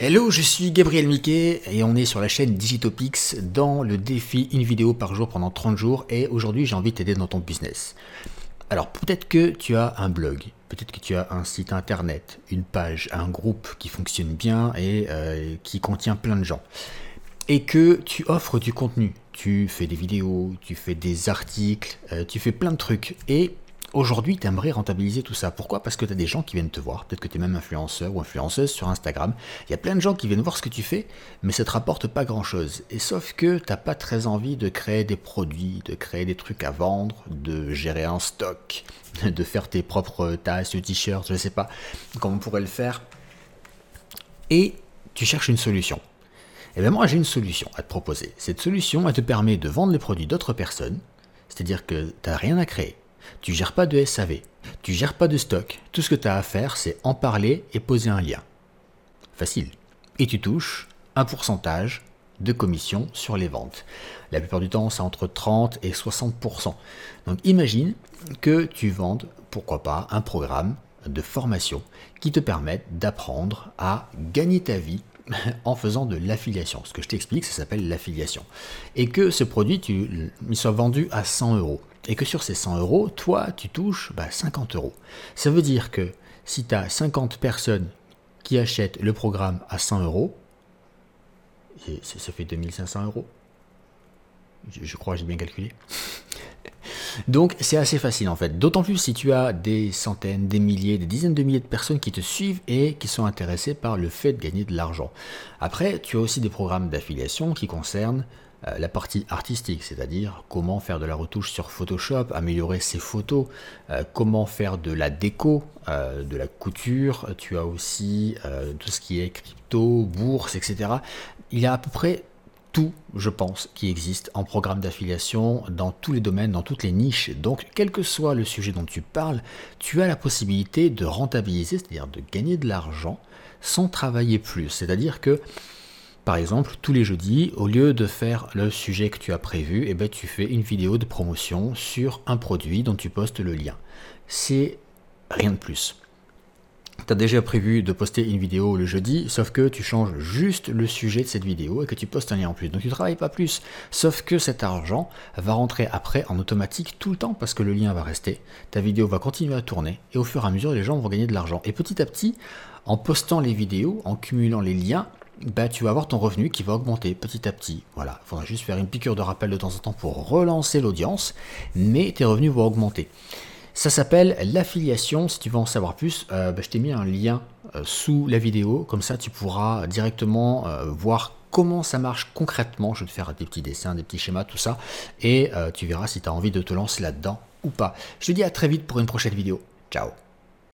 Hello, je suis Gabriel Miquet et on est sur la chaîne Digitopix dans le défi une vidéo par jour pendant 30 jours et aujourd'hui j'ai envie de t'aider dans ton business. Alors peut-être que tu as un blog, peut-être que tu as un site internet, une page, un groupe qui fonctionne bien et euh, qui contient plein de gens et que tu offres du contenu. Tu fais des vidéos, tu fais des articles, euh, tu fais plein de trucs et Aujourd'hui, tu aimerais rentabiliser tout ça. Pourquoi? Parce que tu as des gens qui viennent te voir. Peut-être que tu es même influenceur ou influenceuse sur Instagram. Il y a plein de gens qui viennent voir ce que tu fais, mais ça te rapporte pas grand-chose. Et sauf que tu n'as pas très envie de créer des produits, de créer des trucs à vendre, de gérer un stock, de faire tes propres tasses t-shirts, je ne sais pas comment on pourrait le faire. Et tu cherches une solution. Et eh bien moi, j'ai une solution à te proposer. Cette solution, elle te permet de vendre les produits d'autres personnes, c'est-à-dire que tu n'as rien à créer tu gères pas de SAV, tu gères pas de stock. Tout ce que tu as à faire, c'est en parler et poser un lien. Facile. Et tu touches un pourcentage de commission sur les ventes. La plupart du temps, c'est entre 30 et 60%. Donc imagine que tu vendes, pourquoi pas, un programme de formation qui te permette d'apprendre à gagner ta vie en faisant de l'affiliation. Ce que je t'explique, ça s'appelle l'affiliation. Et que ce produit, tu, il soit vendu à 100 euros. Et que sur ces 100 euros, toi, tu touches 50 bah, euros. Ça veut dire que si tu as 50 personnes qui achètent le programme à 100 euros, ça fait 2500 euros. Je, je crois que j'ai bien calculé. Donc c'est assez facile en fait. D'autant plus si tu as des centaines, des milliers, des dizaines de milliers de personnes qui te suivent et qui sont intéressées par le fait de gagner de l'argent. Après, tu as aussi des programmes d'affiliation qui concernent euh, la partie artistique, c'est-à-dire comment faire de la retouche sur Photoshop, améliorer ses photos, euh, comment faire de la déco, euh, de la couture, tu as aussi tout ce qui est crypto, bourse, etc. Il y a à peu près je pense, qui existe en programme d'affiliation dans tous les domaines, dans toutes les niches. Donc, quel que soit le sujet dont tu parles, tu as la possibilité de rentabiliser, c'est-à-dire de gagner de l'argent sans travailler plus. C'est-à-dire que, par exemple, tous les jeudis, au lieu de faire le sujet que tu as prévu, eh ben, tu fais une vidéo de promotion sur un produit dont tu postes le lien. C'est rien de plus tu as déjà prévu de poster une vidéo le jeudi, sauf que tu changes juste le sujet de cette vidéo et que tu postes un lien en plus. Donc tu ne travailles pas plus. Sauf que cet argent va rentrer après en automatique tout le temps parce que le lien va rester, ta vidéo va continuer à tourner et au fur et à mesure les gens vont gagner de l'argent. Et petit à petit, en postant les vidéos, en cumulant les liens, bah, tu vas avoir ton revenu qui va augmenter petit à petit. Voilà, il faudra juste faire une piqûre de rappel de temps en temps pour relancer l'audience, mais tes revenus vont augmenter. Ça s'appelle l'affiliation. Si tu veux en savoir plus, euh, bah, je t'ai mis un lien euh, sous la vidéo. Comme ça, tu pourras directement euh, voir comment ça marche concrètement. Je vais te faire des petits dessins, des petits schémas, tout ça. Et tu verras si tu as envie de te lancer là-dedans ou pas. Je te dis à très vite pour une prochaine vidéo. Ciao